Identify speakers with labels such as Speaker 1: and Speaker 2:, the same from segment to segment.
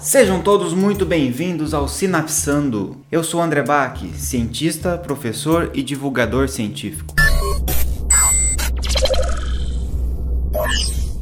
Speaker 1: Sejam todos muito bem-vindos ao Sinapsando. Eu sou André Bach, cientista, professor e divulgador científico.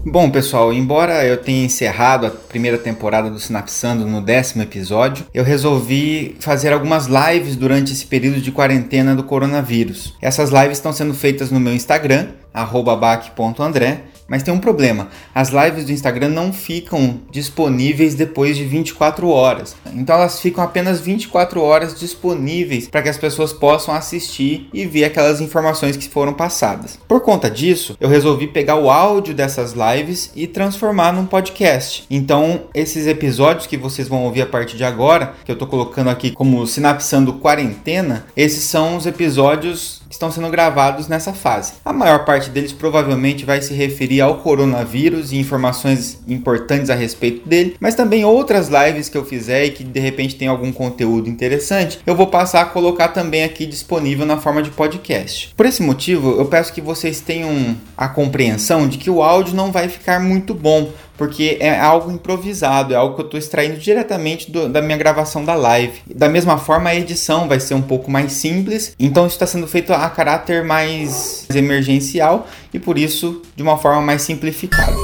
Speaker 1: Bom, pessoal, embora eu tenha encerrado a primeira temporada do Sinapsando no décimo episódio, eu resolvi fazer algumas lives durante esse período de quarentena do coronavírus. Essas lives estão sendo feitas no meu Instagram, bac.andré, mas tem um problema: as lives do Instagram não ficam disponíveis depois de 24 horas. Então elas ficam apenas 24 horas disponíveis para que as pessoas possam assistir e ver aquelas informações que foram passadas. Por conta disso, eu resolvi pegar o áudio dessas lives e transformar num podcast. Então, esses episódios que vocês vão ouvir a partir de agora, que eu estou colocando aqui como sinapsando quarentena, esses são os episódios estão sendo gravados nessa fase. A maior parte deles provavelmente vai se referir ao coronavírus e informações importantes a respeito dele, mas também outras lives que eu fizer e que de repente tem algum conteúdo interessante, eu vou passar a colocar também aqui disponível na forma de podcast. Por esse motivo, eu peço que vocês tenham a compreensão de que o áudio não vai ficar muito bom, porque é algo improvisado, é algo que eu estou extraindo diretamente do, da minha gravação da live. Da mesma forma, a edição vai ser um pouco mais simples, então isso está sendo feito a caráter mais emergencial e por isso de uma forma mais simplificada.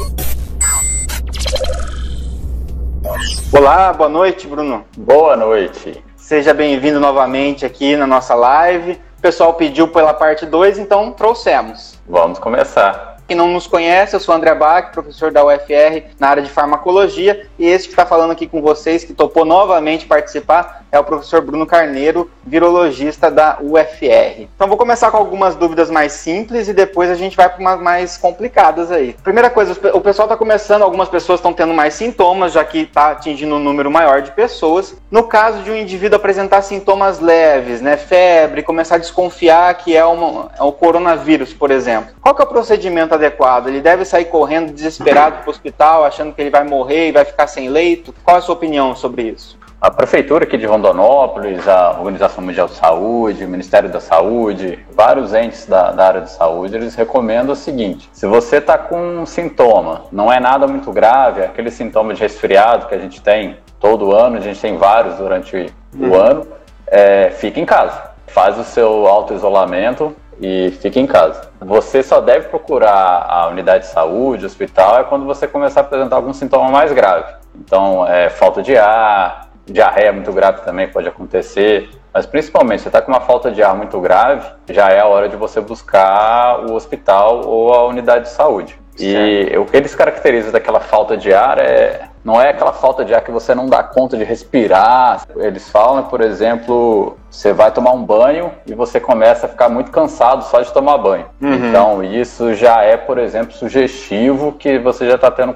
Speaker 2: Olá, boa noite, Bruno.
Speaker 3: Boa noite.
Speaker 2: Seja bem-vindo novamente aqui na nossa live. O pessoal pediu pela parte 2, então trouxemos.
Speaker 3: Vamos começar.
Speaker 2: Quem não nos conhece, eu sou André Bach, professor da UFR na área de farmacologia, e esse que está falando aqui com vocês, que topou novamente participar, é o professor Bruno Carneiro, virologista da UFR. Então vou começar com algumas dúvidas mais simples e depois a gente vai para umas mais complicadas aí. Primeira coisa, o pessoal está começando, algumas pessoas estão tendo mais sintomas, já que está atingindo um número maior de pessoas. No caso de um indivíduo apresentar sintomas leves, né, febre, começar a desconfiar que é, uma, é o coronavírus, por exemplo, qual que é o procedimento adequado? Ele deve sair correndo desesperado para o hospital, achando que ele vai morrer e vai ficar sem leito? Qual é a sua opinião sobre isso?
Speaker 3: A prefeitura aqui de Rondonópolis, a Organização Mundial de Saúde, o Ministério da Saúde, vários entes da, da área de saúde, eles recomendam o seguinte: se você está com um sintoma, não é nada muito grave, é aquele sintoma de resfriado que a gente tem todo ano, a gente tem vários durante uhum. o ano, é, fique em casa. Faz o seu auto-isolamento e fique em casa. Você só deve procurar a unidade de saúde, hospital, é quando você começar a apresentar algum sintoma mais grave. Então, é, falta de ar, diarreia muito grave também pode acontecer, mas principalmente se você está com uma falta de ar muito grave, já é a hora de você buscar o hospital ou a unidade de saúde. E o que eles caracterizam daquela falta de ar é não é aquela falta de ar que você não dá conta de respirar. Eles falam, por exemplo, você vai tomar um banho e você começa a ficar muito cansado só de tomar banho. Uhum. Então, isso já é, por exemplo, sugestivo que você já está tendo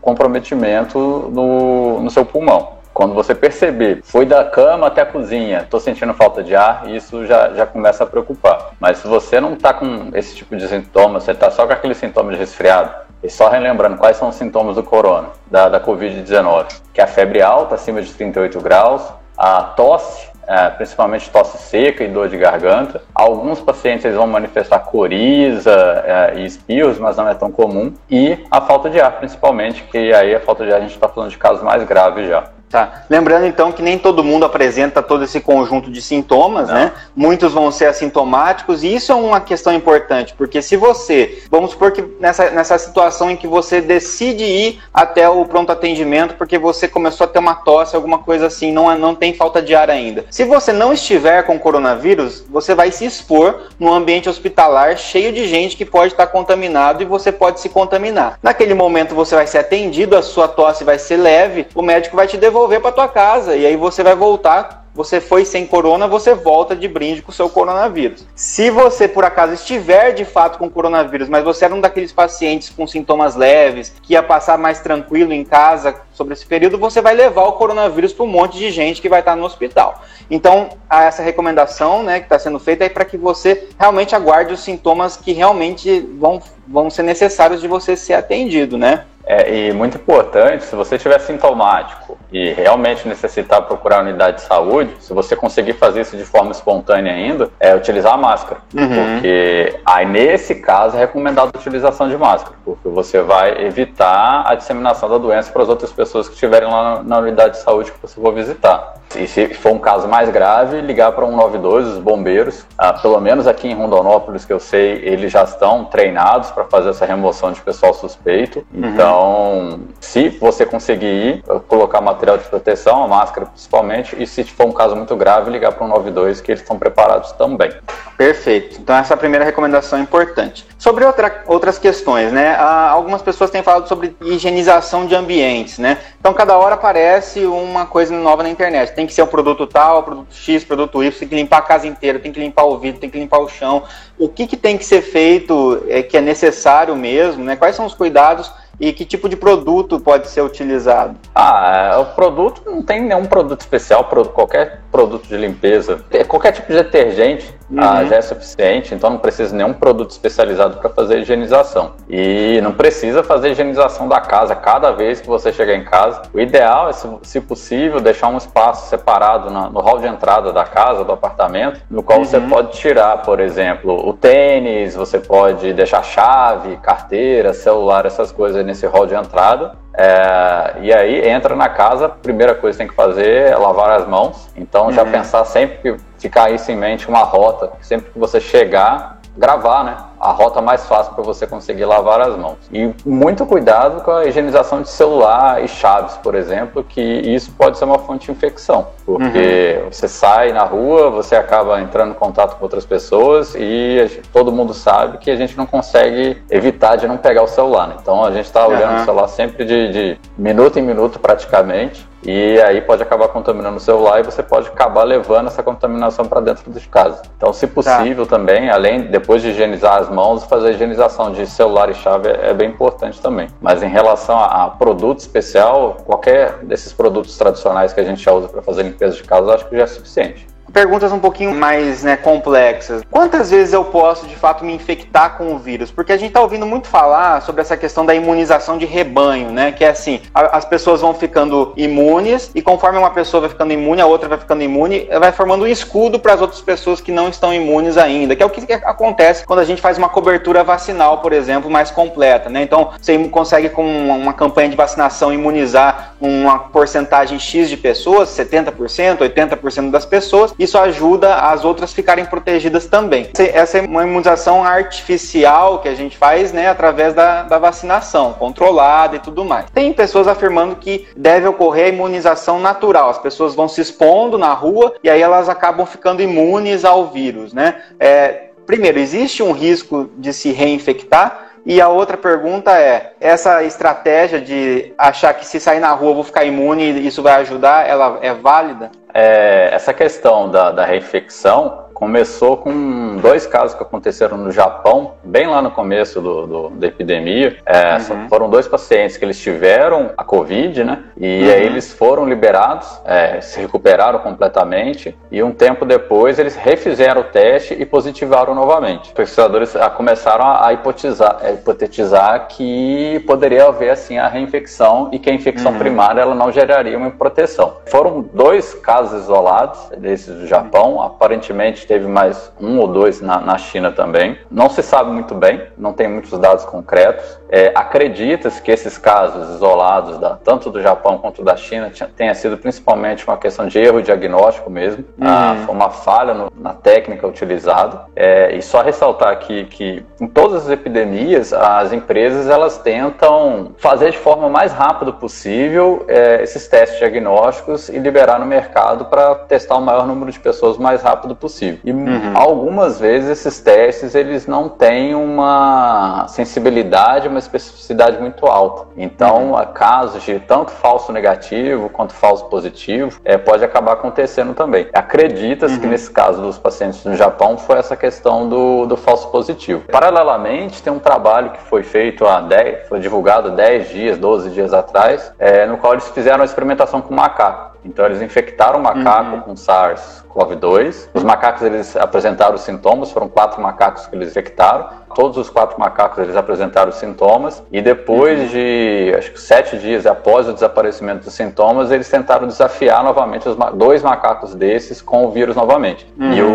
Speaker 3: comprometimento no, no seu pulmão. Quando você perceber, foi da cama até a cozinha, estou sentindo falta de ar, isso já, já começa a preocupar. Mas se você não está com esse tipo de sintomas, você está só com aquele sintoma de resfriado, e só relembrando quais são os sintomas do corona, da, da Covid-19, que é a febre alta, acima de 38 graus, a tosse, é, principalmente tosse seca e dor de garganta. Alguns pacientes vão manifestar coriza é, e espirros, mas não é tão comum. E a falta de ar, principalmente, que aí a falta de ar a gente está falando de casos mais graves já.
Speaker 2: Tá. Lembrando então que nem todo mundo apresenta todo esse conjunto de sintomas, Não. né? Muitos vão ser assintomáticos e isso é uma questão importante, porque se você, vamos supor que nessa, nessa situação em que você decide ir até o pronto atendimento porque você começou a ter uma tosse, alguma coisa assim, não, é, não tem falta de ar ainda. Se você não estiver com coronavírus, você vai se expor num ambiente hospitalar cheio de gente que pode estar contaminado e você pode se contaminar. Naquele momento você vai ser atendido, a sua tosse vai ser leve, o médico vai te devolver devolver para tua casa e aí você vai voltar você foi sem corona, você volta de brinde com o seu coronavírus. Se você, por acaso, estiver de fato com coronavírus, mas você era um daqueles pacientes com sintomas leves, que ia passar mais tranquilo em casa sobre esse período, você vai levar o coronavírus para um monte de gente que vai estar no hospital. Então, essa recomendação né, que está sendo feita é para que você realmente aguarde os sintomas que realmente vão, vão ser necessários de você ser atendido, né?
Speaker 3: É, e muito importante, se você estiver sintomático e realmente necessitar procurar a unidade de saúde, se você conseguir fazer isso de forma espontânea ainda, é utilizar a máscara. Uhum. Porque aí nesse caso é recomendado a utilização de máscara, porque você vai evitar a disseminação da doença para as outras pessoas que estiverem lá na unidade de saúde que você for visitar. E se for um caso mais grave, ligar para 192, os bombeiros. Ah, pelo menos aqui em Rondonópolis, que eu sei, eles já estão treinados para fazer essa remoção de pessoal suspeito. Uhum. Então, se você conseguir ir, colocar material de proteção, a máscara principalmente, e se for um caso muito grave, ligar para 192, que eles estão preparados também.
Speaker 2: Perfeito. Então, essa é a primeira recomendação é importante. Sobre outra, outras questões, né? Ah, algumas pessoas têm falado sobre higienização de ambientes, né? Então, cada hora aparece uma coisa nova na internet tem que ser o produto tal, produto X, produto Y, tem que limpar a casa inteira, tem que limpar o vidro, tem que limpar o chão. O que, que tem que ser feito, é, que é necessário mesmo, né? Quais são os cuidados e que tipo de produto pode ser utilizado?
Speaker 3: Ah, é, o produto não tem nenhum produto especial, qualquer produto de limpeza, qualquer tipo de detergente uhum. ah, já é suficiente, então não precisa nenhum produto especializado para fazer higienização. E não precisa fazer higienização da casa cada vez que você chegar em casa. O ideal é, se possível, deixar um espaço separado no hall de entrada da casa, do apartamento, no qual uhum. você pode tirar, por exemplo, o tênis, você pode deixar chave, carteira, celular, essas coisas nesse hall de entrada. É, e aí entra na casa, primeira coisa que tem que fazer é lavar as mãos. Então já uhum. pensar sempre ficar isso em mente, uma rota, sempre que você chegar, gravar, né? A rota mais fácil para você conseguir lavar as mãos. E muito cuidado com a higienização de celular e chaves, por exemplo, que isso pode ser uma fonte de infecção, porque uhum. você sai na rua, você acaba entrando em contato com outras pessoas e gente, todo mundo sabe que a gente não consegue evitar de não pegar o celular. Né? Então a gente está olhando uhum. o celular sempre de, de minuto em minuto praticamente e aí pode acabar contaminando o celular e você pode acabar levando essa contaminação para dentro de casa. Então, se possível tá. também, além depois de higienizar as mãos, fazer a higienização de celular e chave é, é bem importante também. Mas em relação a, a, produto especial, qualquer desses produtos tradicionais que a gente já usa para fazer limpeza de casa, acho que já é suficiente
Speaker 2: perguntas um pouquinho mais né, complexas. Quantas vezes eu posso, de fato, me infectar com o vírus? Porque a gente está ouvindo muito falar sobre essa questão da imunização de rebanho, né? Que é assim, a, as pessoas vão ficando imunes e conforme uma pessoa vai ficando imune, a outra vai ficando imune, vai formando um escudo para as outras pessoas que não estão imunes ainda, que é o que acontece quando a gente faz uma cobertura vacinal, por exemplo, mais completa, né? Então, você consegue com uma campanha de vacinação imunizar uma porcentagem X de pessoas, 70%, 80% das pessoas, isso ajuda as outras ficarem protegidas também. Essa é uma imunização artificial que a gente faz né, através da, da vacinação, controlada e tudo mais. Tem pessoas afirmando que deve ocorrer a imunização natural, as pessoas vão se expondo na rua e aí elas acabam ficando imunes ao vírus. Né? É, primeiro, existe um risco de se reinfectar? E a outra pergunta é: essa estratégia de achar que se sair na rua vou ficar imune e isso vai ajudar, ela é válida?
Speaker 3: É, essa questão da, da reinfecção começou com dois casos que aconteceram no Japão, bem lá no começo do, do da epidemia. É, uhum. Foram dois pacientes que eles tiveram a Covid, né? E uhum. aí eles foram liberados, é, se recuperaram completamente, e um tempo depois eles refizeram o teste e positivaram novamente. Os pesquisadores começaram a, hipotetizar, a hipotetizar que poderia haver assim a reinfecção e que a infecção uhum. primária ela não geraria uma proteção. Foram dois casos isolados desses do Japão, aparentemente teve mais um ou dois na, na China também. Não se sabe muito bem, não tem muitos dados concretos. É, Acredita-se que esses casos isolados, da, tanto do Japão quanto da China, tenha sido principalmente uma questão de erro diagnóstico mesmo, uhum. ah, uma falha no, na técnica utilizada. É, e só ressaltar aqui que em todas as epidemias, as empresas elas tentam fazer de forma mais rápida possível é, esses testes diagnósticos e liberar no mercado para testar o maior número de pessoas o mais rápido possível. E uhum. algumas vezes esses testes eles não têm uma sensibilidade, uma especificidade muito alta. Então, uhum. casos de tanto falso negativo quanto falso positivo é, pode acabar acontecendo também. Acredita-se uhum. que nesse caso dos pacientes no Japão foi essa questão do, do falso positivo. Paralelamente, tem um trabalho que foi feito há 10, foi divulgado há 10 dias, 12 dias atrás, é, no qual eles fizeram a experimentação com macaco. Então eles infectaram o macaco uhum. com SARS-CoV-2. Os macacos eles apresentaram sintomas, foram quatro macacos que eles infectaram. Todos os quatro macacos eles apresentaram sintomas e depois uhum. de acho que sete dias após o desaparecimento dos sintomas, eles tentaram desafiar novamente os dois macacos desses com o vírus novamente. Uhum. E o,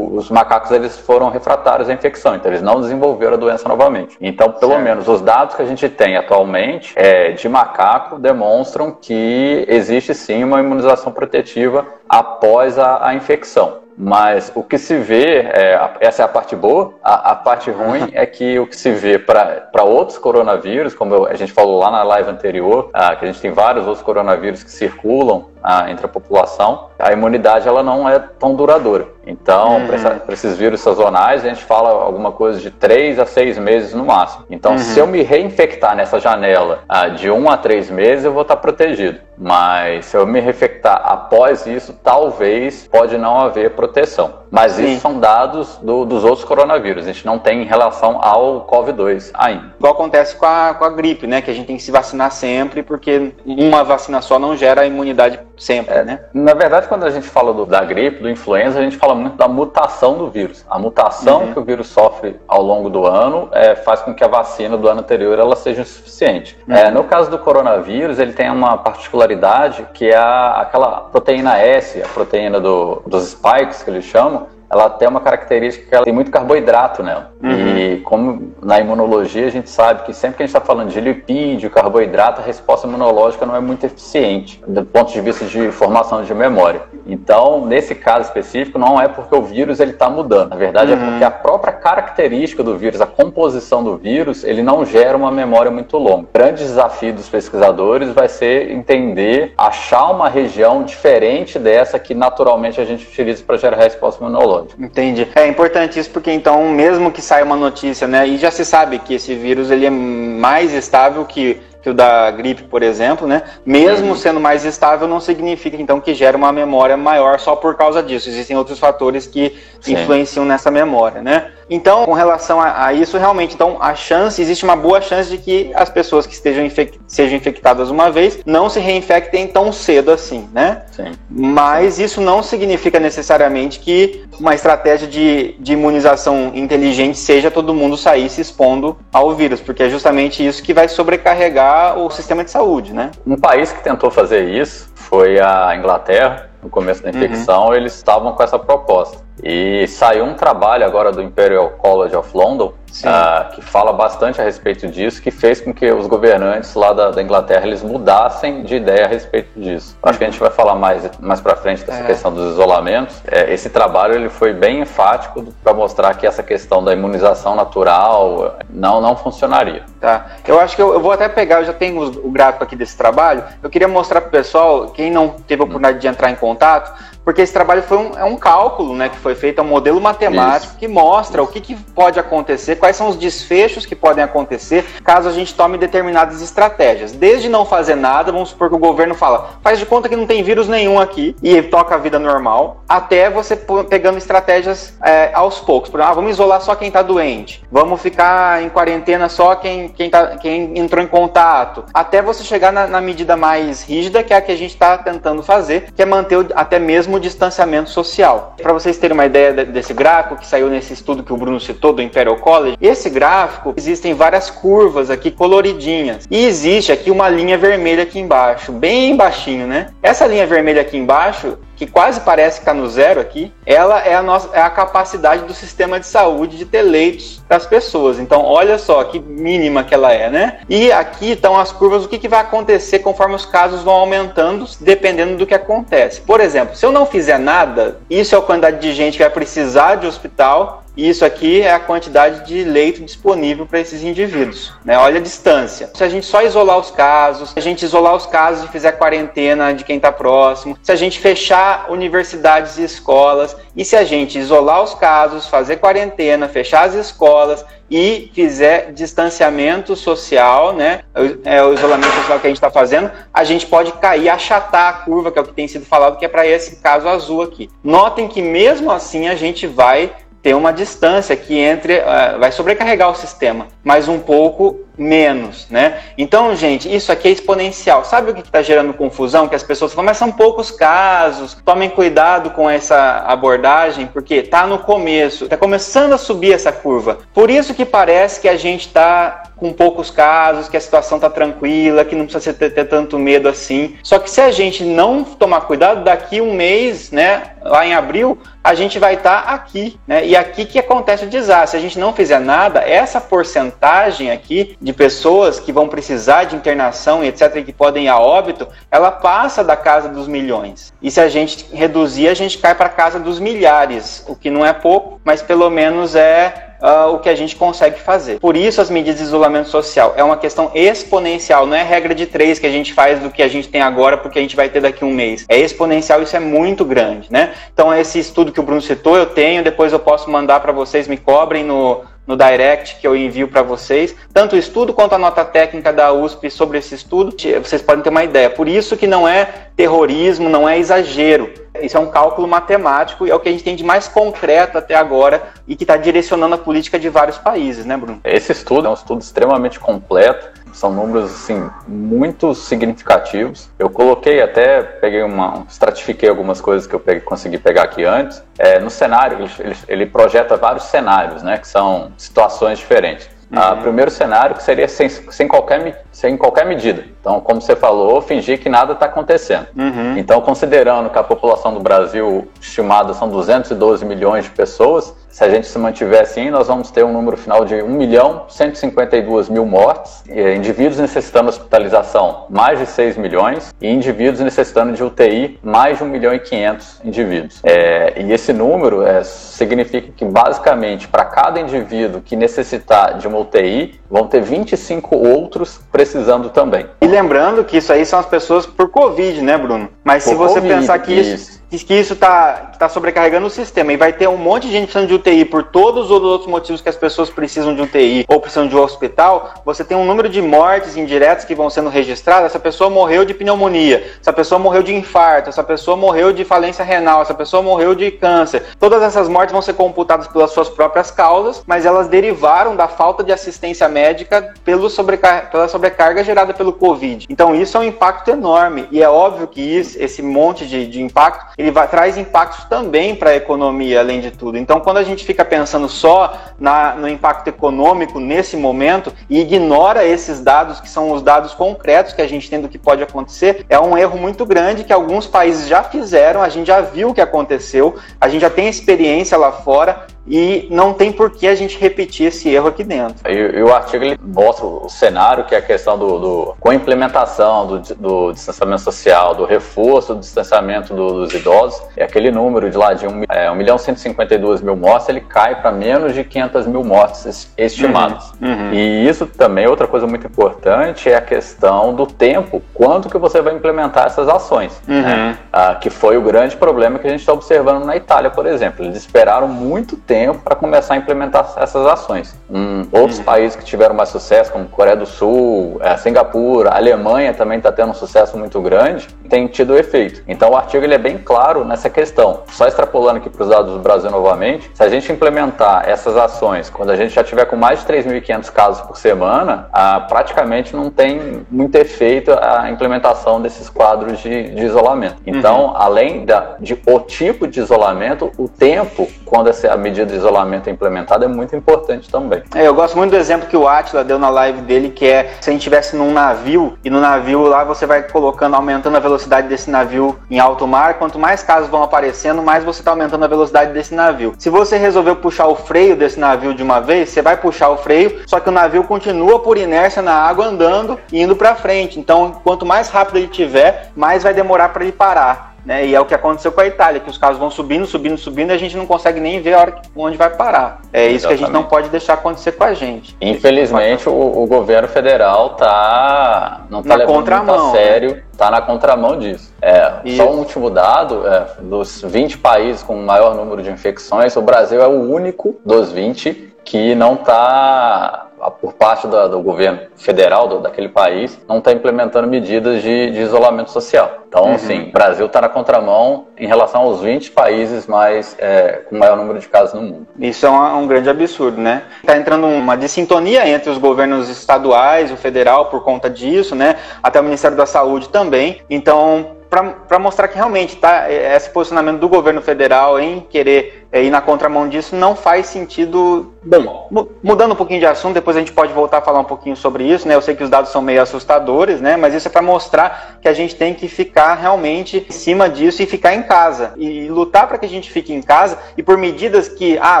Speaker 3: os macacos eles foram refratários à infecção, então eles não desenvolveram a doença novamente. Então, pelo certo. menos os dados que a gente tem atualmente é, de macaco demonstram que existe sim uma imunização protetiva após a, a infecção. Mas o que se vê, é, essa é a parte boa, a, a parte ruim é que o que se vê para outros coronavírus, como eu, a gente falou lá na live anterior, ah, que a gente tem vários outros coronavírus que circulam entre a população, a imunidade ela não é tão duradoura. Então, uhum. para esses vírus sazonais, a gente fala alguma coisa de 3 a 6 meses no máximo. Então, uhum. se eu me reinfectar nessa janela ah, de 1 a 3 meses, eu vou estar protegido. Mas se eu me reinfectar após isso, talvez pode não haver proteção. Mas Sim. isso são dados do, dos outros coronavírus. A gente não tem em relação ao COVID-2 ainda.
Speaker 2: Igual acontece com a, com a gripe, né? Que a gente tem que se vacinar sempre, porque uma vacina só não gera imunidade sempre, é, né?
Speaker 3: Na verdade, quando a gente fala do, da gripe, do influenza, a gente fala muito da mutação do vírus. A mutação uhum. que o vírus sofre ao longo do ano é, faz com que a vacina do ano anterior ela seja insuficiente. Uhum. É, no caso do coronavírus, ele tem uma particularidade que é a, aquela proteína S, a proteína do, dos spikes que eles chamam, ela tem uma característica que ela tem muito carboidrato nela. Uhum. E como na imunologia a gente sabe que sempre que a gente está falando de lipídio, carboidrato, a resposta imunológica não é muito eficiente do ponto de vista de formação de memória. Então, nesse caso específico, não é porque o vírus ele está mudando. Na verdade, é uhum. é porque a própria característica do vírus, a composição do vírus, ele não gera uma memória muito longa. O grande desafio dos pesquisadores vai ser entender, achar uma região diferente dessa que naturalmente a gente utiliza para gerar resposta imunológica.
Speaker 2: Entendi. É importante isso porque então, mesmo que saia uma notícia, né, e já se sabe que esse vírus ele é mais estável que que o da gripe, por exemplo, né? Mesmo uhum. sendo mais estável, não significa então que gera uma memória maior só por causa disso. Existem outros fatores que Sim. influenciam nessa memória, né? Então, com relação a, a, isso, realmente, então a chance, existe uma boa chance de que as pessoas que estejam infect, sejam infectadas uma vez não se reinfectem tão cedo assim, né? Sim. Mas isso não significa necessariamente que uma estratégia de, de imunização inteligente seja todo mundo sair se expondo ao vírus, porque é justamente isso que vai sobrecarregar o sistema de saúde, né?
Speaker 3: Um país que tentou fazer isso foi a Inglaterra, no começo da infecção, uhum. eles estavam com essa proposta. E saiu um trabalho agora do Imperial College of London, uh, que fala bastante a respeito disso, que fez com que os governantes lá da, da Inglaterra eles mudassem de ideia a respeito disso. Acho que a gente vai falar mais, mais para frente dessa é. questão dos isolamentos. É, esse trabalho ele foi bem enfático para mostrar que essa questão da imunização natural não, não funcionaria.
Speaker 2: Tá. Eu acho que eu, eu vou até pegar, eu já tenho o, o gráfico aqui desse trabalho. Eu queria mostrar para o pessoal, quem não teve a oportunidade de entrar em contato, porque esse trabalho foi um, é um cálculo né, que foi feito, é um modelo matemático Isso. que mostra Isso. o que, que, pode acontecer, quais são os desfechos que podem acontecer caso a gente tome determinadas estratégias. Desde não fazer nada, vamos supor que o governo fala, faz de conta que não tem vírus nenhum aqui e toca a vida normal, até você pegando estratégias é, aos poucos. Por exemplo, ah, vamos isolar só quem está doente, vamos ficar em quarentena só quem, quem, tá, quem entrou em contato, até você chegar na, na medida mais rígida, que é a que a gente está tentando fazer, que é manter o, até mesmo o distanciamento social. Para vocês terem uma ideia desse gráfico que saiu nesse estudo que o Bruno citou do Imperial College, esse gráfico existem várias curvas aqui coloridinhas e existe aqui uma linha vermelha aqui embaixo, bem baixinho, né? Essa linha vermelha aqui embaixo que quase parece que está no zero aqui, ela é a, nossa, é a capacidade do sistema de saúde de ter leitos para as pessoas. Então, olha só que mínima que ela é, né? E aqui estão as curvas, o que, que vai acontecer conforme os casos vão aumentando, dependendo do que acontece. Por exemplo, se eu não fizer nada, isso é a quantidade de gente que vai precisar de hospital isso aqui é a quantidade de leito disponível para esses indivíduos. Né? Olha a distância. Se a gente só isolar os casos, se a gente isolar os casos e fizer quarentena de quem está próximo, se a gente fechar universidades e escolas, e se a gente isolar os casos, fazer quarentena, fechar as escolas e fizer distanciamento social, né, é o isolamento social que a gente está fazendo, a gente pode cair, achatar a curva, que é o que tem sido falado, que é para esse caso azul aqui. Notem que mesmo assim a gente vai ter uma distância que entre, uh, vai sobrecarregar o sistema, mas um pouco menos, né? Então, gente, isso aqui é exponencial. Sabe o que está gerando confusão? Que as pessoas falam, mas são poucos casos. Tomem cuidado com essa abordagem, porque está no começo, está começando a subir essa curva. Por isso que parece que a gente está com poucos casos, que a situação está tranquila, que não precisa ter, ter, tanto medo assim. Só que se a gente não tomar cuidado, daqui um mês, né, lá em abril, a gente vai estar tá aqui, né? E aqui que acontece o desastre. Se a gente não fizer nada, essa porcentagem aqui de pessoas que vão precisar de internação etc., e que podem ir a óbito, ela passa da casa dos milhões. E se a gente reduzir, a gente cai para a casa dos milhares, o que não é pouco, mas pelo menos é Uh, o que a gente consegue fazer. Por isso, as medidas de isolamento social é uma questão exponencial, não é regra de três que a gente faz do que a gente tem agora porque a gente vai ter daqui um mês. É exponencial, isso é muito grande, né? Então, esse estudo que o Bruno citou, eu tenho, depois eu posso mandar para vocês, me cobrem no, no direct que eu envio para vocês, tanto o estudo quanto a nota técnica da USP sobre esse estudo, vocês podem ter uma ideia. Por isso que não é terrorismo, não é exagero. Isso é um cálculo matemático e é o que a gente tem de mais concreto até agora e que está direcionando a política de vários países, né, Bruno?
Speaker 3: Esse estudo é um estudo extremamente completo são números assim muito significativos. Eu coloquei até, peguei uma, estratifiquei algumas coisas que eu peguei, consegui pegar aqui antes. É, no cenário, ele, ele, projeta vários cenários, né, que são situações diferentes. Ah, uhum. O primeiro cenário que seria sem, sem, qualquer, sem qualquer medida. Então, como você falou, fingir que nada está acontecendo. Uhum. Então, considerando que a população do Brasil estimada são 212 milhões de pessoas, se a gente se mantiver assim, nós vamos ter um número final de 1 milhão 152 mil mortes, indivíduos necessitando hospitalização, mais de 6 milhões, e indivíduos necessitando de UTI, mais de 1 milhão e 500 indivíduos. É, e esse número é, significa que, basicamente, para cada indivíduo que necessitar de uma UTI, vão ter 25 outros precisando também.
Speaker 2: E lembrando que isso aí são as pessoas por Covid, né, Bruno? Mas por se você COVID, pensar que isso, isso que isso está tá sobrecarregando o sistema e vai ter um monte de gente precisando de UTI por todos os outros motivos que as pessoas precisam de UTI ou precisam de um hospital, você tem um número de mortes indiretas que vão sendo registradas. Essa pessoa morreu de pneumonia, essa pessoa morreu de infarto, essa pessoa morreu de falência renal, essa pessoa morreu de câncer. Todas essas mortes vão ser computadas pelas suas próprias causas, mas elas derivaram da falta de assistência médica pelo sobrecar pela sobrecarga gerada pelo Covid. Então isso é um impacto enorme e é óbvio que isso, esse monte de, de impacto ele vai, traz impactos também para a economia, além de tudo. Então, quando a gente fica pensando só na, no impacto econômico nesse momento e ignora esses dados, que são os dados concretos que a gente tem do que pode acontecer, é um erro muito grande que alguns países já fizeram, a gente já viu o que aconteceu, a gente já tem experiência lá fora, e não tem por que a gente repetir esse erro aqui dentro.
Speaker 3: E, e o artigo ele mostra o cenário, que é a questão do, do com a implementação do, do, distanciamento social, do reforço do distanciamento do, dos idosos, é aquele número de lá de 1, é, 1 milhão 152 mil mortes, ele cai para menos de 500 mil mortes estimadas. Uhum, uhum. E isso também, outra coisa muito importante, é a questão do tempo, quanto que você vai implementar essas ações, uhum. né? ah, que foi o grande problema que a gente está observando na Itália, por exemplo. Eles esperaram muito tempo tempo para começar a implementar essas ações. Um, outros uhum. países que tiveram mais sucesso, como Coreia do Sul, é, Singapura, Alemanha também está tendo um sucesso muito grande, tem tido efeito. Então o artigo ele é bem claro nessa questão. Só extrapolando aqui para os dados do Brasil novamente, se a gente implementar essas ações quando a gente já tiver com mais de 3.500 casos por semana, ah, praticamente não tem muito efeito a implementação desses quadros de, de isolamento. Então, uhum. além da, de o tipo de isolamento, o tempo quando essa medida de isolamento é implementada é muito importante também.
Speaker 2: É, eu gosto muito do exemplo que o Atila deu na live dele, que é se a gente estivesse num navio e no navio lá você vai colocando, aumentando a velocidade desse navio em alto mar, quanto mais casos vão aparecendo, mais você está aumentando a velocidade desse navio. Se você resolveu puxar o freio desse navio de uma vez, você vai puxar o freio, só que o navio continua por inércia na água andando e indo para frente. Então, quanto mais rápido ele tiver, mais vai demorar para ele parar. Né? E é o que aconteceu com a Itália, que os casos vão subindo, subindo, subindo, e a gente não consegue nem ver a hora que, onde vai parar. É isso Exatamente. que a gente não pode deixar acontecer com a gente.
Speaker 3: Infelizmente, o, o governo federal tá não tá Na levando muito a né? sério, né? tá na contramão disso. É, só um último dado, é, dos 20 países com o maior número de infecções, o Brasil é o único dos 20 que não está por parte do, do governo federal do, daquele país, não está implementando medidas de, de, isolamento social. Então, uhum. assim, o Brasil está na contramão em relação aos 20 países mais é, com maior número de casos no mundo.
Speaker 2: Isso é um, um grande absurdo, né? Está entrando uma dissintonia entre os governos estaduais, o federal, por conta disso, né? Até o Ministério da Saúde também. Então, para mostrar que realmente tá, esse posicionamento do governo federal em querer é, ir na contramão disso não faz sentido. Bom, mudando um pouquinho de assunto, depois a gente pode voltar a falar um pouquinho sobre isso, né? Eu sei que os dados são meio assustadores, né? Mas isso é para mostrar que a gente tem que ficar realmente em cima disso e ficar em casa. E lutar para que a gente fique em casa e por medidas que, ah,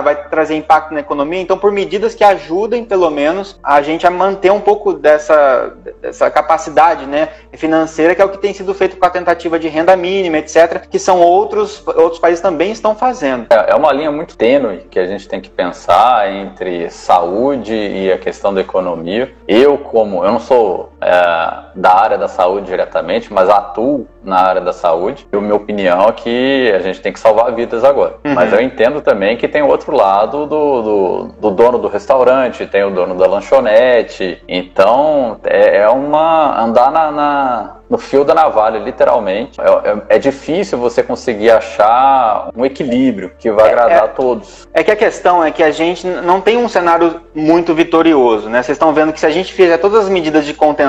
Speaker 2: vai trazer impacto na economia, então por medidas que ajudem, pelo menos, a gente a manter um pouco dessa, dessa capacidade né, financeira, que é o que tem sido feito com a tentativa de renda mínima, etc., que são outros, outros países também estão fazendo.
Speaker 3: É, é uma linha muito tênue que a gente tem que pensar entre saúde e a questão da economia. Eu, como eu não sou é, da área da saúde diretamente, mas atuo na área da saúde. E a minha opinião é que a gente tem que salvar vidas agora. Uhum. Mas eu entendo também que tem o outro lado do, do, do, dono do restaurante, tem o dono da lanchonete. Então é, é uma andar na, na no fio da navalha, literalmente. É, é, é, difícil você conseguir achar um equilíbrio que vai é, agradar a é. todos.
Speaker 2: É que a questão é que a gente não tem um cenário muito vitorioso, né? Vocês estão vendo que se a gente fizer todas as medidas de contenção,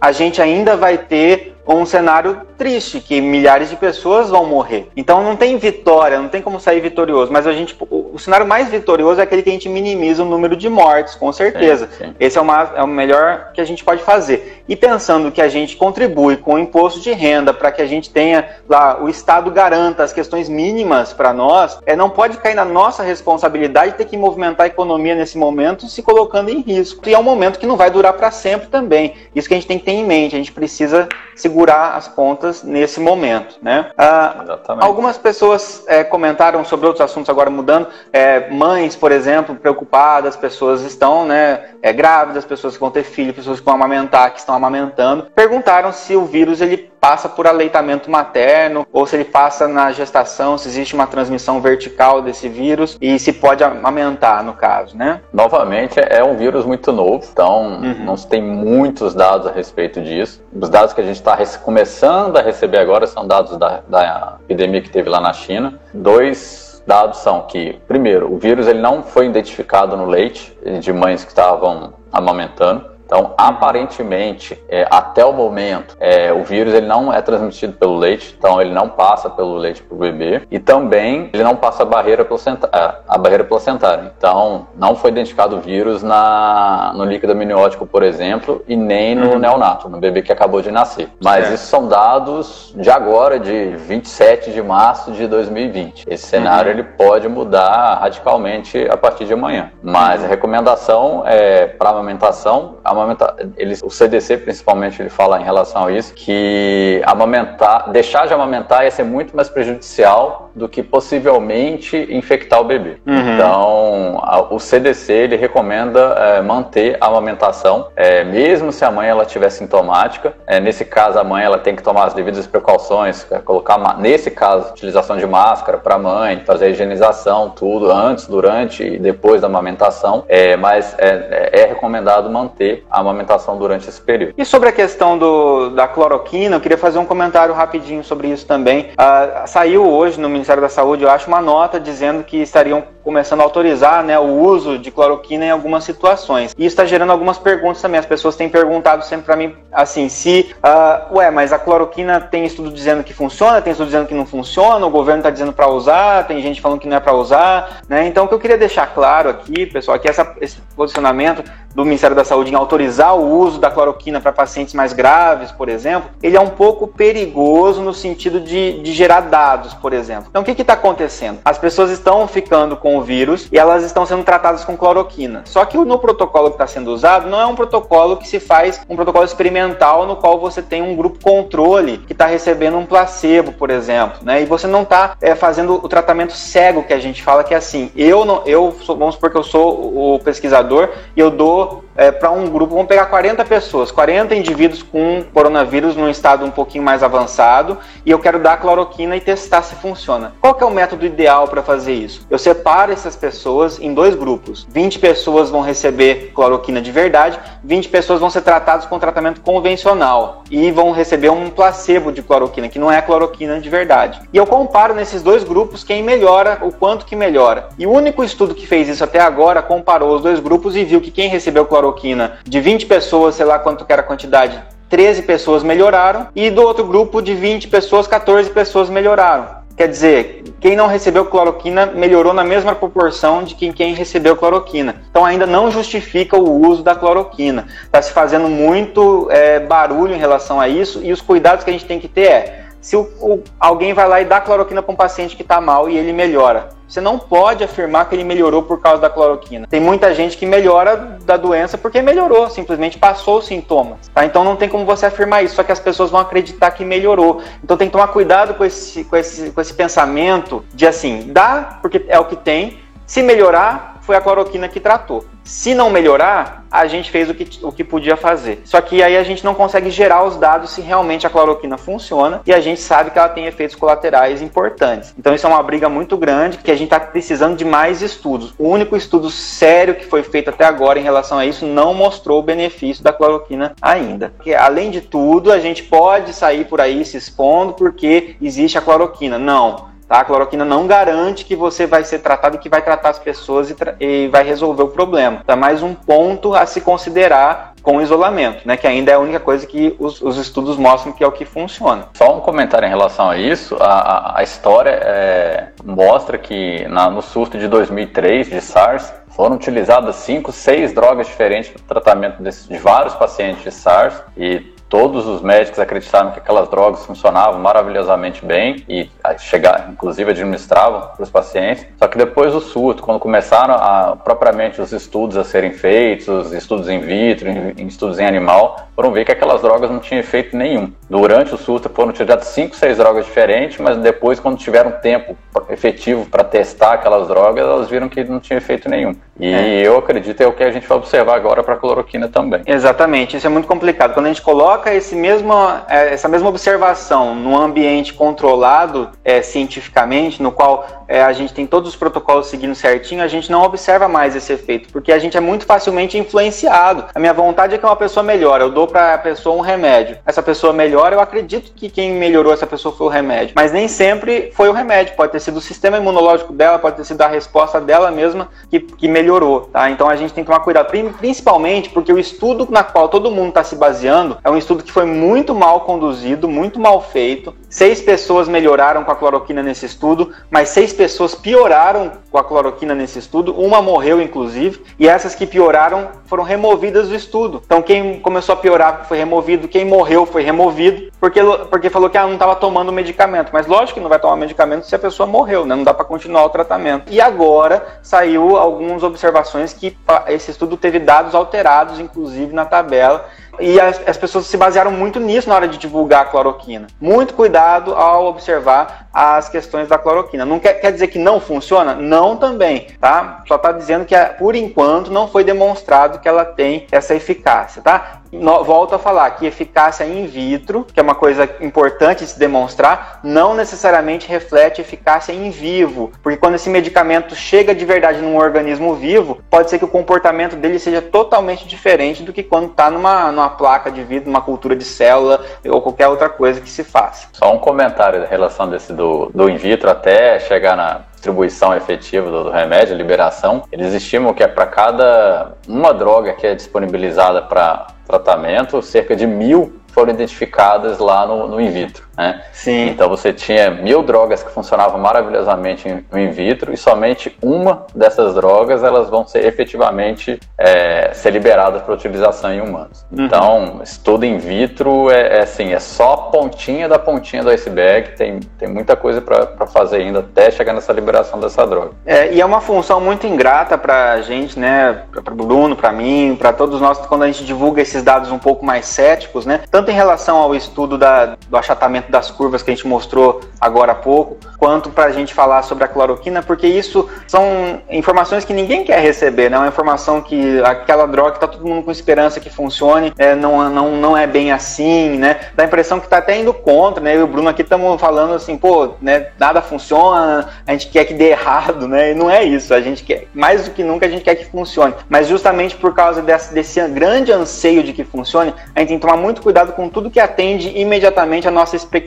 Speaker 2: a gente ainda vai ter um cenário triste, que milhares de pessoas vão morrer. Então não tem vitória, não tem como sair vitorioso, mas a gente, o, cenário mais vitorioso é aquele que a gente minimiza o número de mortes, com certeza. Sim, sim. Esse é, uma, é o melhor que a gente pode fazer. E pensando que a gente contribui com o imposto de renda para que a gente tenha lá, o Estado garanta as questões mínimas para nós, é, não pode cair na nossa responsabilidade ter que movimentar a economia nesse momento se colocando em risco. E é um momento que não vai durar para sempre também. Isso que a gente tem que ter em mente, a gente precisa segurar segurar as pontas nesse momento, né? Ah, algumas pessoas é, comentaram sobre outros assuntos agora mudando, é, mães, por exemplo, preocupadas, pessoas estão, né, é, grávidas, pessoas que vão ter filho, pessoas que vão amamentar, que estão amamentando, perguntaram se o vírus ele passa por aleitamento materno ou se ele passa na gestação, se existe uma transmissão vertical desse vírus e se pode amamentar, no caso, né?
Speaker 3: Novamente, é um vírus muito novo, então uhum. não se tem muitos dados a respeito disso. Os dados que a gente está começando a receber agora são dados da, da epidemia que teve lá na China. Dois dados são que, primeiro, o vírus ele não foi identificado no leite de mães que estavam amamentando. Então, aparentemente, é, até o momento, é, o vírus ele não é transmitido pelo leite, então ele não passa pelo leite para o bebê e também ele não passa a barreira placentária, é, a barreira placentária. Então, não foi identificado o vírus na, no líquido amniótico, por exemplo, e nem no uhum. neonato, no bebê que acabou de nascer. Mas certo. isso são dados de agora, de 27 de março de 2020. Esse cenário uhum. ele pode mudar radicalmente a partir de amanhã. Mas uhum. a recomendação é para amamentação, a amamentar, eles, o CDC principalmente ele fala em relação a isso, que amamentar, deixar de amamentar ia ser muito mais prejudicial do que possivelmente infectar o bebê. Uhum. Então, a, o CDC ele recomenda é, manter a amamentação, é, mesmo se a mãe ela tiver sintomática. É, nesse caso, a mãe ela tem que tomar as devidas precauções, é, colocar nesse caso utilização de máscara para a mãe, fazer a higienização, tudo antes, durante e depois da amamentação. É, mas é, é recomendado manter a amamentação durante esse período.
Speaker 2: E sobre a questão do, da cloroquina, eu queria fazer um comentário rapidinho sobre isso também. Uh, saiu hoje no Ministério da Saúde, eu acho, uma nota dizendo que estariam começando a autorizar né, o uso de cloroquina em algumas situações. E isso está gerando algumas perguntas também. As pessoas têm perguntado sempre para mim assim, se, uh, ué, mas a cloroquina tem estudo dizendo que funciona, tem estudo dizendo que não funciona, o governo está dizendo para usar, tem gente falando que não é para usar, né? Então o que eu queria deixar claro aqui, pessoal, é que essa, esse posicionamento do Ministério da Saúde em autorizar o uso da cloroquina para pacientes mais graves, por exemplo, ele é um pouco perigoso no sentido de, de gerar dados, por exemplo. Então, o que está acontecendo? As pessoas estão ficando com o vírus e elas estão sendo tratadas com cloroquina. Só que no protocolo que está sendo usado não é um protocolo que se faz um protocolo experimental no qual você tem um grupo controle que está recebendo um placebo, por exemplo, né? E você não está é, fazendo o tratamento cego que a gente fala que é assim. Eu não, eu sou, vamos supor que eu sou o pesquisador e eu dou é, para um grupo, vamos pegar 40 pessoas, 40 indivíduos com coronavírus num estado um pouquinho mais avançado, e eu quero dar cloroquina e testar se funciona. Qual que é o método ideal para fazer isso? Eu separo essas pessoas em dois grupos. 20 pessoas vão receber cloroquina de verdade, 20 pessoas vão ser tratadas com tratamento convencional e vão receber um placebo de cloroquina, que não é cloroquina de verdade. E eu comparo nesses dois grupos quem melhora, o quanto que melhora. E o único estudo que fez isso até agora comparou os dois grupos e viu que quem recebeu cloroquina cloroquina de 20 pessoas, sei lá quanto que era a quantidade, 13 pessoas melhoraram, e do outro grupo de 20 pessoas, 14 pessoas melhoraram. Quer dizer, quem não recebeu cloroquina melhorou na mesma proporção de quem, quem recebeu cloroquina. Então ainda não justifica o uso da cloroquina. Está se fazendo muito é, barulho em relação a isso e os cuidados que a gente tem que ter é se o, o, alguém vai lá e dá cloroquina para um paciente que está mal e ele melhora, você não pode afirmar que ele melhorou por causa da cloroquina. Tem muita gente que melhora da doença porque melhorou, simplesmente passou os sintomas. Tá? Então não tem como você afirmar isso, só que as pessoas vão acreditar que melhorou. Então tem que tomar cuidado com esse, com esse, com esse pensamento de assim, dá porque é o que tem, se melhorar, foi a cloroquina que tratou. Se não melhorar, a gente fez o que, o que podia fazer. Só que aí a gente não consegue gerar os dados se realmente a cloroquina funciona e a gente sabe que ela tem efeitos colaterais importantes. Então isso é uma briga muito grande que a gente está precisando de mais estudos. O único estudo sério que foi feito até agora em relação a isso não mostrou o benefício da cloroquina ainda. Porque, além de tudo, a gente pode sair por aí se expondo porque existe a cloroquina. Não. Tá? A cloroquina não garante que você vai ser tratado e que vai tratar as pessoas e, e vai resolver o problema. Tá mais um ponto a se considerar com isolamento, né? Que ainda é a única coisa que os, os, estudos mostram que é o que funciona.
Speaker 3: Só um comentário em relação a isso. A, a, a história é, mostra que na, no surto de 2003 de SARS foram utilizadas cinco, seis drogas diferentes para tratamento desse, de vários pacientes de SARS e Todos os médicos acreditaram que aquelas drogas funcionavam maravilhosamente bem e chegar, inclusive administravam para os pacientes. Só que depois do surto, quando começaram a, propriamente os estudos a serem feitos, estudos in vitro, estudos em animal, foram ver que aquelas drogas não tinham efeito nenhum. Durante o surto foram utilizadas 5, 6 drogas diferentes, mas depois, quando tiveram tempo efetivo para testar aquelas drogas, elas viram que não tinha efeito nenhum. E é. eu acredito é o que a gente vai observar agora para a cloroquina também.
Speaker 2: Exatamente, isso é muito complicado. Quando a gente coloca esse mesma, é, essa mesma observação num ambiente controlado é, cientificamente, no qual é, a gente tem todos os protocolos seguindo certinho, a gente não observa mais esse efeito, porque a gente é muito facilmente influenciado. A minha vontade é que uma pessoa melhore, eu dou para a pessoa um remédio. Essa pessoa melhora, eu acredito que quem melhorou essa pessoa foi o remédio, mas nem sempre foi o remédio, pode ter sido o sistema imunológico dela, pode ter sido a resposta dela mesma que, que melhorou tá? Então a gente tem que tomar cuidado, principalmente porque o estudo na qual todo mundo está se baseando é um estudo que foi muito mal conduzido, muito mal feito. Seis pessoas melhoraram com a cloroquina nesse estudo, mas seis pessoas pioraram com a cloroquina nesse estudo. Uma morreu, inclusive, e essas que pioraram foram removidas do estudo. Então quem começou a piorar foi removido, quem morreu foi removido, porque, porque falou que ela não estava tomando medicamento. Mas lógico que não vai tomar medicamento se a pessoa morreu, né? Não dá para continuar o tratamento. E agora saiu alguns observações que esse estudo teve dados alterados, inclusive na tabela, e as, as, pessoas se basearam muito nisso na hora de divulgar a cloroquina. Muito cuidado ao observar as questões da cloroquina. Não quer, quer dizer que não funciona? Não também, tá? Só está dizendo que, por enquanto, não foi demonstrado que ela tem essa eficácia, tá? No, volto a falar que eficácia in vitro, que é uma coisa importante de se demonstrar, não necessariamente reflete eficácia em vivo, porque quando esse medicamento chega de verdade num organismo vivo, pode ser que o comportamento dele seja totalmente diferente do que quando está numa, numa placa de vidro, numa cultura de célula ou qualquer outra coisa que se faça.
Speaker 3: Só um comentário em relação desse do, do in vitro até chegar na distribuição efetiva do, remédio, liberação. Eles estimam que é para cada uma droga que é disponibilizada para tratamento, cerca de mil foram identificadas lá no, no in vitro. Né? Sim. Então você tinha mil drogas que funcionavam maravilhosamente in vitro e somente uma dessas drogas elas vão ser efetivamente é, ser liberadas para utilização em humanos. Uhum. Então, estudo in vitro é, é, assim, é só a pontinha da pontinha do iceberg, tem, tem muita coisa para fazer ainda até chegar nessa liberação dessa droga.
Speaker 2: É, e é uma função muito ingrata para a gente, né, para o Bruno, para mim, para todos nós, quando a gente divulga esses dados um pouco mais céticos, né, tanto em relação ao estudo da, do achatamento das curvas que a gente mostrou agora há pouco, quanto para a gente falar sobre a cloroquina, porque isso são informações que ninguém quer receber, né, uma informação que aquela droga que está todo mundo com esperança que funcione, é, não, não, não é bem assim, né, dá a impressão que está até indo contra, né, eu e o Bruno aqui estamos falando assim, pô, né, nada funciona, a gente quer que dê errado, né, e não é isso, a gente quer, mais do que nunca a gente quer que funcione, mas justamente por causa desse, desse grande anseio de que funcione, a gente tem que tomar muito cuidado com tudo que atende imediatamente a nossa expectativa.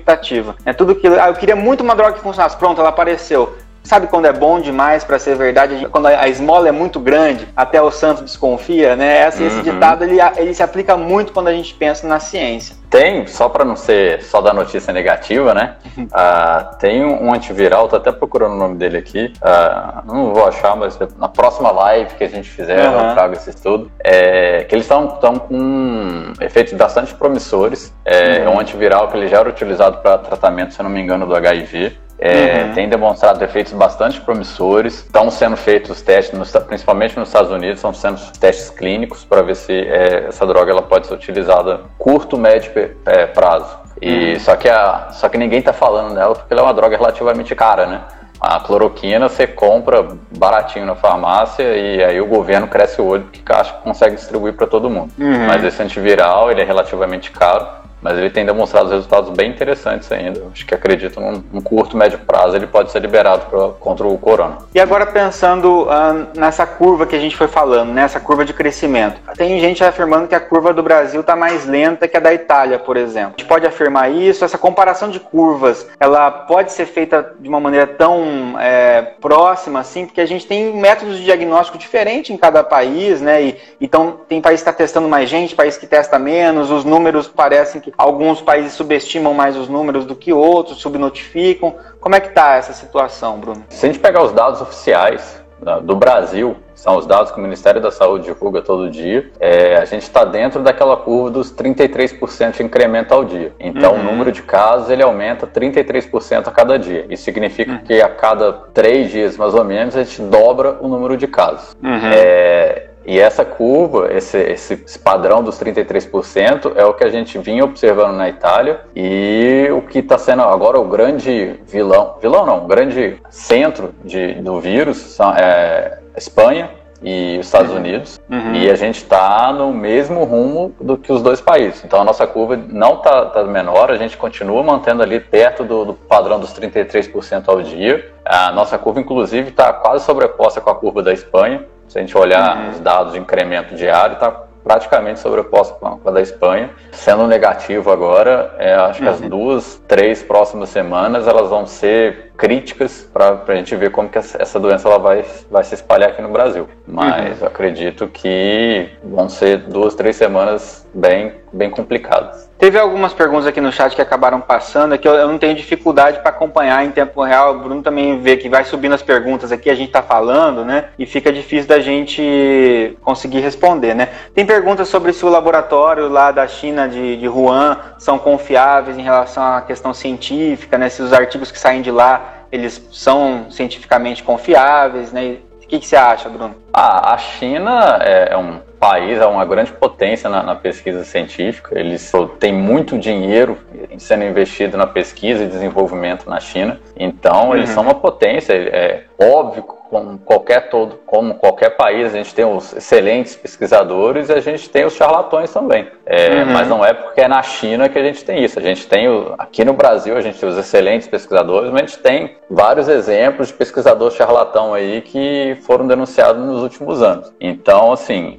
Speaker 2: É tudo que ah, eu queria muito uma droga que funcionasse, pronto, ela apareceu. Sabe quando é bom demais para ser verdade? Quando a esmola é muito grande, até o santo desconfia, né? Esse, uhum. esse ditado ele, ele se aplica muito quando a gente pensa na ciência.
Speaker 3: Tem, só para não ser só da notícia negativa, né? uh, tem um antiviral, tô até procurando o nome dele aqui. Uh, não vou achar, mas na próxima live que a gente fizer, uhum. eu trago esse estudo. É, que eles estão com efeitos bastante promissores. É, uhum. um antiviral que ele já era utilizado para tratamento, se não me engano, do HIV. É, uhum. Tem demonstrado efeitos bastante promissores. Estão sendo feitos testes, principalmente nos Estados Unidos, estão sendo testes clínicos para ver se é, essa droga ela pode ser utilizada curto, médio é, prazo. E uhum. só que a, só que ninguém está falando dela porque ela é uma droga relativamente cara, né? A cloroquina você compra baratinho na farmácia e aí o governo cresce o olho porque acha que consegue distribuir para todo mundo. Uhum. Mas esse antiviral ele é relativamente caro mas ele tem demonstrado resultados bem interessantes ainda. Acho que acredito num, num curto, médio prazo ele pode ser liberado pra, contra o corona.
Speaker 2: E agora pensando uh, nessa curva que a gente foi falando, nessa né, curva de crescimento. Tem gente afirmando que a curva do Brasil está mais lenta que a da Itália, por exemplo. A gente pode afirmar isso? Essa comparação de curvas, ela pode ser feita de uma maneira tão é, próxima assim, porque a gente tem métodos de diagnóstico diferentes em cada país, né? E, então tem país que está testando mais gente, país que testa menos, os números parecem que alguns países subestimam mais os números do que outros, subnotificam. Como é que está essa situação, Bruno?
Speaker 3: Se a gente pegar os dados oficiais né, do Brasil, são os dados que o Ministério da Saúde divulga todo dia, é, a gente está dentro daquela curva dos 33% de incremento ao dia. Então, uhum. o número de casos ele aumenta 33% a cada dia. Isso significa uhum. que a cada três dias, mais ou menos, a gente dobra o número de casos. Uhum. É, e essa curva, esse, esse padrão dos 33%, é o que a gente vinha observando na Itália e o que está sendo agora o grande vilão, vilão não, o grande centro de, do vírus são, é Espanha e os Estados uhum. Unidos. Uhum. E a gente está no mesmo rumo do que os dois países. Então a nossa curva não está tá menor, a gente continua mantendo ali perto do, do padrão dos 33% ao dia. A nossa curva, inclusive, está quase sobreposta com a curva da Espanha. Se a gente olhar uhum. os dados de incremento diário, está praticamente sobreposta com a da Espanha. Sendo negativo agora, é, acho que as uhum. duas, três próximas semanas elas vão ser críticas para a gente ver como que essa doença ela vai, vai se espalhar aqui no Brasil. Mas uhum. acredito que vão ser duas, três semanas bem, bem complicadas.
Speaker 2: Teve algumas perguntas aqui no chat que acabaram passando, que eu, eu não tenho dificuldade para acompanhar em tempo real. O Bruno também vê que vai subindo as perguntas aqui, a gente está falando, né? E fica difícil da gente conseguir responder, né? Tem perguntas sobre se o laboratório lá da China de, de Wuhan são confiáveis em relação à questão científica, né? Se os artigos que saem de lá eles são cientificamente confiáveis, né? O que, que você acha, Bruno?
Speaker 3: Ah, a China é, é um país, é uma grande potência na, na, pesquisa científica. Eles têm muito dinheiro sendo investido na pesquisa e desenvolvimento na China. Então, uhum. eles são uma potência. É óbvio como qualquer todo, como qualquer país, a gente tem os excelentes pesquisadores e a gente tem os charlatões também. É, uhum. Mas não é porque é na China que a gente tem isso. A gente tem o, aqui no Brasil a gente tem os excelentes pesquisadores, mas a gente tem vários exemplos de pesquisadores charlatão aí que foram denunciados nos últimos anos. Então, assim,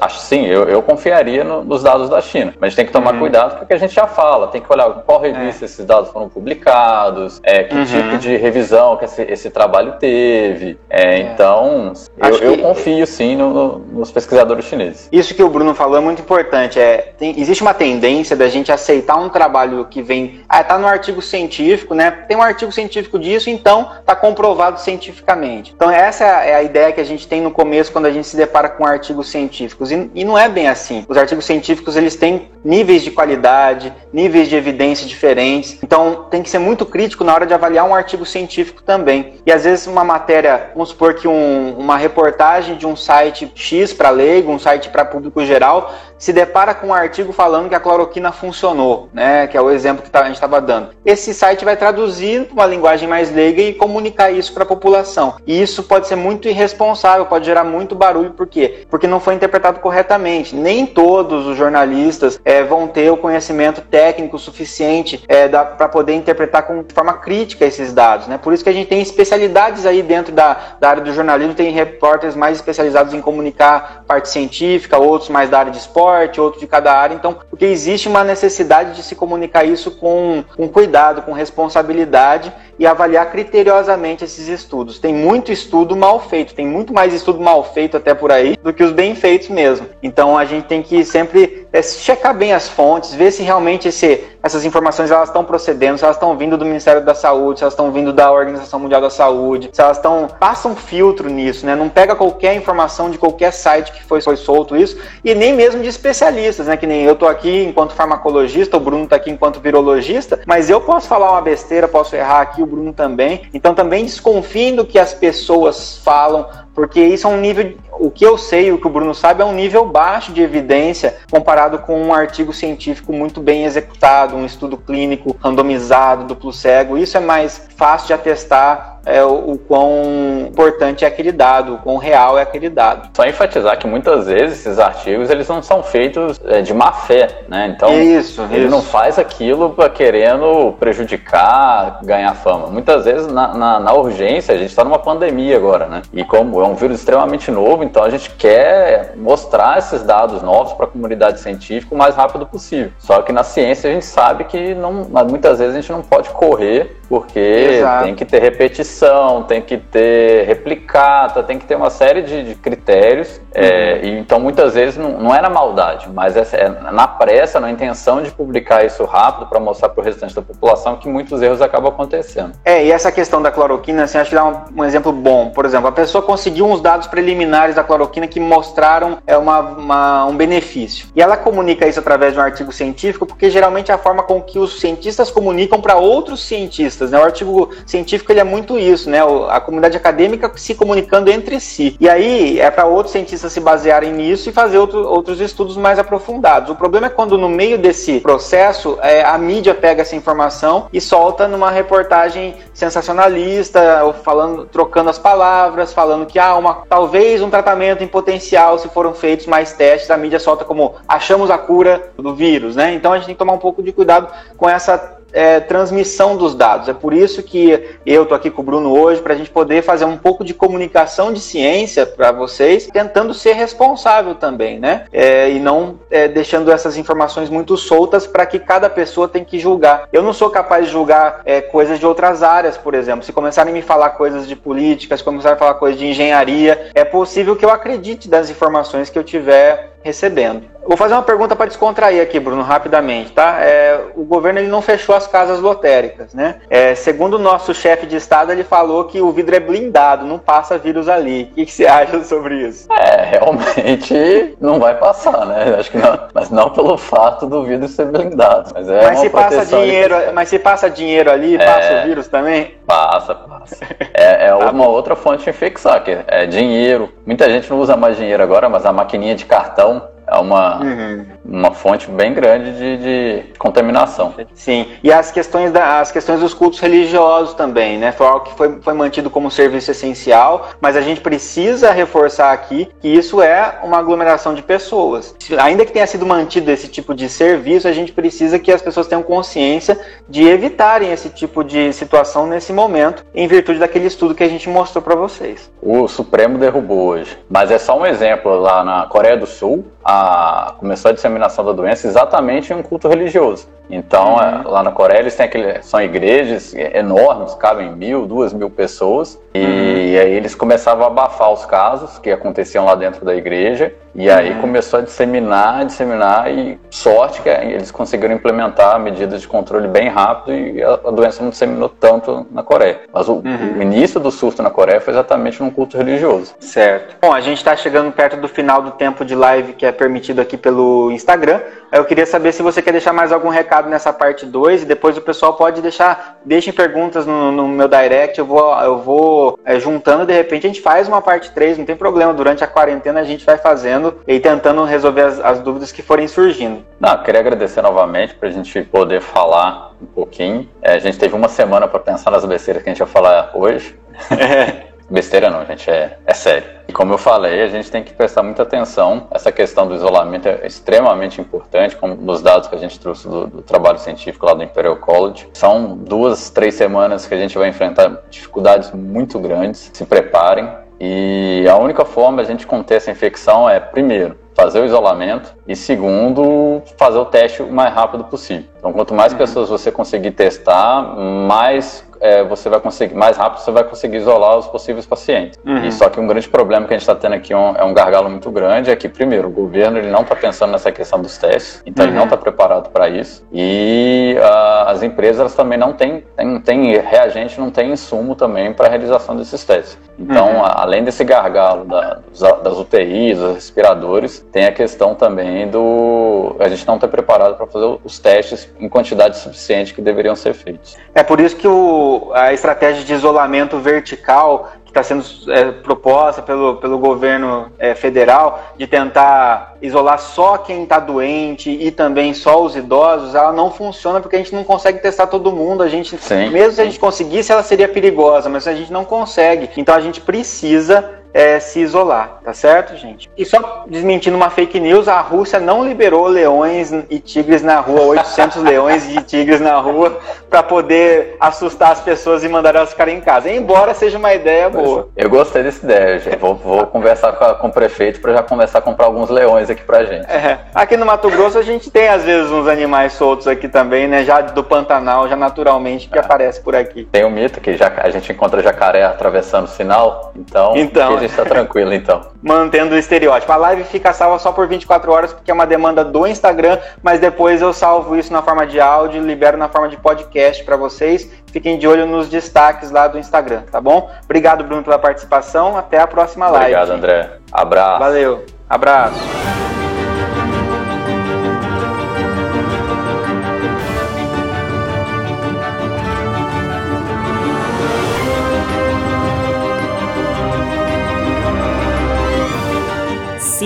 Speaker 3: assim, eu, eu confiaria no, nos dados da China, mas a gente tem que tomar uhum. cuidado porque a gente já fala, tem que olhar qual revista é. esses dados foram publicados, é, que uhum. tipo de revisão que esse, esse trabalho teve. É, é. Então, eu, que... eu, confio sim no, no, nos pesquisadores chineses.
Speaker 2: Isso que o Bruno falou é muito importante. É, tem, existe uma tendência da gente aceitar um trabalho que vem. Ah, tá no artigo científico, né? Tem um artigo científico disso, então tá comprovado cientificamente. Então, essa é a ideia que a gente tem no começo quando a gente se depara com artigos científicos. E, e não é bem assim. Os artigos científicos eles têm níveis de qualidade, níveis de evidência diferentes. Então, tem que ser muito crítico na hora de avaliar um artigo científico também. E às vezes uma matéria, vamos supor que um, uma reportagem de um site X para leigo, um site para público geral, se depara com um artigo falando que a cloroquina funcionou, né? Que é o exemplo que tá, a gente estava dando. Esse site vai traduzir para uma linguagem mais leiga e comunicar isso para a população. E isso pode ser muito irresponsável, pode gerar muito barulho, por quê? Porque não foi interpretado corretamente. Nem todos os jornalistas é, vão ter o conhecimento técnico suficiente é, para poder interpretar com, forma crítica esses dados, né? Por isso que a gente tem especialidades aí dentro da, da área do jornalismo, tem repórteres mais especializados em comunicar parte científica, outros mais da área de esporte esporte, outro de cada área. Então, porque existe uma necessidade de se comunicar isso com, com cuidado, com responsabilidade e avaliar criteriosamente esses estudos. Tem muito estudo mal feito, tem muito mais estudo mal feito até por aí do que os bem feitos mesmo. Então a gente tem que sempre é, checar bem as fontes, ver se realmente esse, essas informações elas estão procedendo, se elas estão vindo do Ministério da Saúde, se elas estão vindo da Organização Mundial da Saúde, se elas estão passa um filtro nisso, né? Não pega qualquer informação de qualquer site que foi, foi solto isso e nem mesmo de especialistas, né? Que nem eu tô aqui enquanto farmacologista, o Bruno tá aqui enquanto virologista, mas eu posso falar uma besteira, posso errar aqui, Bruno também. Então também desconfiem do que as pessoas falam, porque isso é um nível, o que eu sei, o que o Bruno sabe, é um nível baixo de evidência comparado com um artigo científico muito bem executado, um estudo clínico randomizado, duplo cego. Isso é mais fácil de atestar é, o, o, quão importante é aquele dado, o quão real é aquele dado.
Speaker 3: Só enfatizar que muitas vezes esses artigos eles não são feitos é, de má fé, né? Então isso, ele isso. não faz aquilo querendo prejudicar, ganhar fama. Muitas vezes na, na, na urgência a gente está numa pandemia agora, né? E como é um vírus extremamente novo, então a gente quer mostrar esses dados novos para a comunidade científica o mais rápido possível. Só que na ciência a gente sabe que não, muitas vezes a gente não pode correr porque Exato. tem que ter repetição, tem que ter replicata, tem que ter uma série de, de critérios. É, então, muitas vezes, não, não na maldade, mas é, é na pressa, na intenção de publicar isso rápido para mostrar para o restante da população que muitos erros acabam acontecendo.
Speaker 2: É, e essa questão da cloroquina, assim, acho que dá um, um, exemplo bom. Por exemplo, a pessoa conseguiu uns dados preliminares da cloroquina que mostraram é, uma, uma, um benefício. E ela comunica isso através de um artigo científico, porque geralmente é a forma com que os cientistas comunicam para outros cientistas cientistas. Né? O artigo científico ele é muito isso, né? a comunidade acadêmica se comunicando entre si. E aí é para outros cientistas se basearem nisso e fazer outro, outros estudos mais aprofundados. O problema é quando no meio desse processo é, a mídia pega essa informação e solta numa reportagem sensacionalista, falando, trocando as palavras, falando que há ah, uma, talvez um tratamento em potencial se foram feitos mais testes, a mídia solta como achamos a cura do vírus, né? Então a gente tem que tomar um pouco de cuidado com essa é, transmissão dos dados. É por isso que eu estou aqui com o Bruno hoje, para a gente poder fazer um pouco de comunicação de ciência para vocês, tentando ser responsável também, né? É, e não é, deixando essas informações muito soltas para que cada pessoa tem que julgar. Eu não sou capaz de julgar é, coisas de outras áreas, por exemplo. Se começarem a me falar coisas de política, se começarem a falar coisas de engenharia, é possível que eu acredite das informações que eu tiver recebendo. Vou fazer uma pergunta para descontrair aqui, Bruno, rapidamente, tá? É, o governo ele não fechou as casas lotéricas, né? É, segundo o nosso chefe de estado, ele falou que o vidro é blindado, não passa vírus ali. O que, que você acha sobre isso?
Speaker 3: É, realmente não vai passar, né? Acho que não, mas não pelo fato do vidro ser blindado. Mas, é
Speaker 2: mas se passa dinheiro, mas se passa dinheiro ali, é, passa o vírus também?
Speaker 3: Passa, passa. É, é tá uma bom. outra fonte de infecção, que é dinheiro. Muita gente não usa mais dinheiro agora, mas a maquininha de cartão é uma, uhum. uma fonte bem grande de, de, contaminação.
Speaker 2: Sim, e as questões, da, as questões dos cultos religiosos também, né? Foi algo que foi, foi mantido como serviço essencial, mas a gente precisa reforçar aqui que isso é uma aglomeração de pessoas. Ainda que tenha sido mantido esse tipo de serviço, a gente precisa que as pessoas tenham consciência de evitarem esse tipo de situação nesse momento, em virtude daquele estudo que a gente mostrou para vocês.
Speaker 3: O Supremo derrubou hoje, mas é só um exemplo lá na Coreia do Sul. A começou a disseminação da doença exatamente em um culto religioso. Então, uhum. lá na Coreia, eles têm aquele, são igrejas enormes, cabem mil, duas mil pessoas, e, uhum. aí eles começavam a abafar os casos que aconteciam lá dentro da igreja, e aí uhum. começou a disseminar, disseminar, e sorte que eles conseguiram implementar medidas de controle bem rápido e a, a doença não disseminou tanto na Coreia. Mas o, uhum. o, início do surto na Coreia foi exatamente num culto religioso.
Speaker 2: Certo. Bom, a gente está chegando perto do final do tempo de live que é permitido aqui pelo Instagram. Eu queria saber se você quer deixar mais algum recado nessa parte 2 e depois o pessoal pode deixar, deixem perguntas no, no meu direct, eu vou, eu vou é, juntando, de repente a gente faz uma parte 3, não tem problema, durante a quarentena a gente vai fazendo e tentando resolver as, as dúvidas que forem surgindo.
Speaker 3: Não, queria agradecer novamente para a gente poder falar um pouquinho. É, a gente teve uma semana para pensar nas besteiras que a gente vai falar hoje. É. Besteira não, gente, é, é sério. E como eu falei, a gente tem que prestar muita atenção. Essa questão do isolamento é extremamente importante, como nos dados que a gente trouxe do, do, trabalho científico lá do Imperial College. São duas, três semanas que a gente vai enfrentar dificuldades muito grandes. Se preparem. E a única forma de a gente conter essa infecção é, primeiro, fazer o isolamento e segundo, fazer o teste o mais rápido possível. Então, quanto mais uhum. pessoas você conseguir testar, mais é, você vai conseguir, mais rápido você vai conseguir isolar os possíveis pacientes. Uhum. E só que um grande problema que a gente está tendo aqui um, é um gargalo muito grande, é que, primeiro, o governo ele não está pensando nessa questão dos testes, então uhum. ele não está preparado para isso. E uh, as empresas também não têm, tem, tem reagente, não tem insumo também para a realização desses testes. Então, uhum. além desse gargalo da, das UTIs, dos respiradores, tem a questão também do a gente não estar tá preparado para fazer os testes em quantidade suficiente que deveriam ser feitos.
Speaker 2: É por isso que o, a estratégia de isolamento vertical que está sendo é, proposta pelo, pelo governo é, federal de tentar isolar só quem está doente e também só os idosos, ela não funciona porque a gente não consegue testar todo mundo. A gente, Sim. mesmo se a gente conseguisse, ela seria perigosa, mas a gente não consegue. Então a gente precisa é, se isolar, tá certo, gente? E só desmentindo uma fake news, a Rússia não liberou leões e tigres na rua, 800 leões e tigres na rua, para poder assustar as pessoas e mandar elas ficarem em casa. Embora seja uma ideia boa.
Speaker 3: Eu gostei dessa ideia, gente. Vou, vou conversar com, a, com, o prefeito para já começar a comprar alguns leões aqui pra gente.
Speaker 2: É. Aqui no Mato Grosso a gente tem às vezes uns animais soltos aqui também, né? Já do Pantanal, já naturalmente que é. aparece por aqui.
Speaker 3: Tem o um mito que já, a gente encontra jacaré atravessando o sinal, então.
Speaker 2: Então
Speaker 3: gente tá tranquilo então.
Speaker 2: Mantendo o estereótipo. A live fica salva só por 24 horas, porque é uma demanda do Instagram, mas depois eu salvo isso na forma de áudio, libero na forma de podcast para vocês. Fiquem de olho nos destaques lá do Instagram, tá bom? Obrigado, Bruno, pela participação. Até a próxima live.
Speaker 3: Obrigado, André. Abraço.
Speaker 2: Valeu. Abraço.